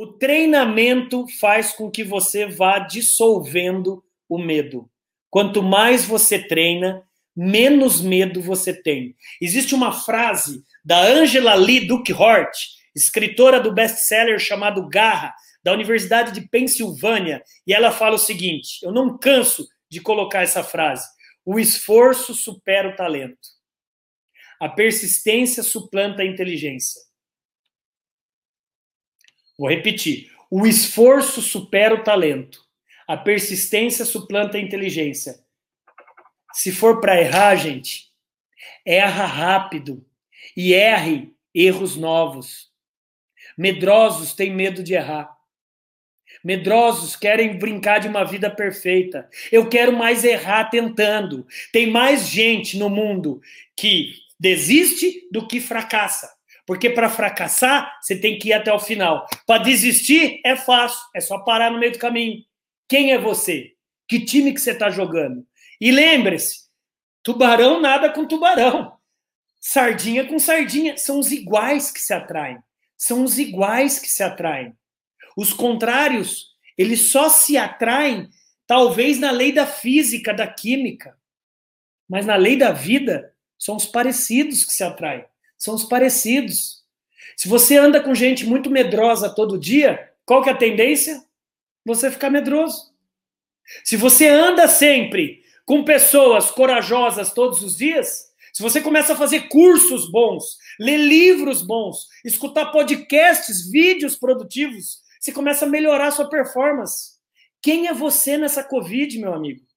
O treinamento faz com que você vá dissolvendo o medo. Quanto mais você treina, menos medo você tem. Existe uma frase da Angela Lee Duckhort, escritora do best-seller chamado Garra, da Universidade de Pensilvânia, e ela fala o seguinte: eu não canso de colocar essa frase. O esforço supera o talento. A persistência suplanta a inteligência. Vou repetir. O esforço supera o talento. A persistência suplanta a inteligência. Se for para errar, gente, erra rápido e erre erros novos. Medrosos têm medo de errar. Medrosos querem brincar de uma vida perfeita. Eu quero mais errar tentando. Tem mais gente no mundo que desiste do que fracassa. Porque para fracassar, você tem que ir até o final. Para desistir é fácil, é só parar no meio do caminho. Quem é você? Que time que você está jogando? E lembre-se, tubarão nada com tubarão. Sardinha com sardinha. São os iguais que se atraem. São os iguais que se atraem. Os contrários, eles só se atraem, talvez, na lei da física, da química. Mas na lei da vida, são os parecidos que se atraem. São os parecidos. Se você anda com gente muito medrosa todo dia, qual que é a tendência? Você ficar medroso. Se você anda sempre com pessoas corajosas todos os dias, se você começa a fazer cursos bons, ler livros bons, escutar podcasts, vídeos produtivos, você começa a melhorar a sua performance. Quem é você nessa Covid, meu amigo?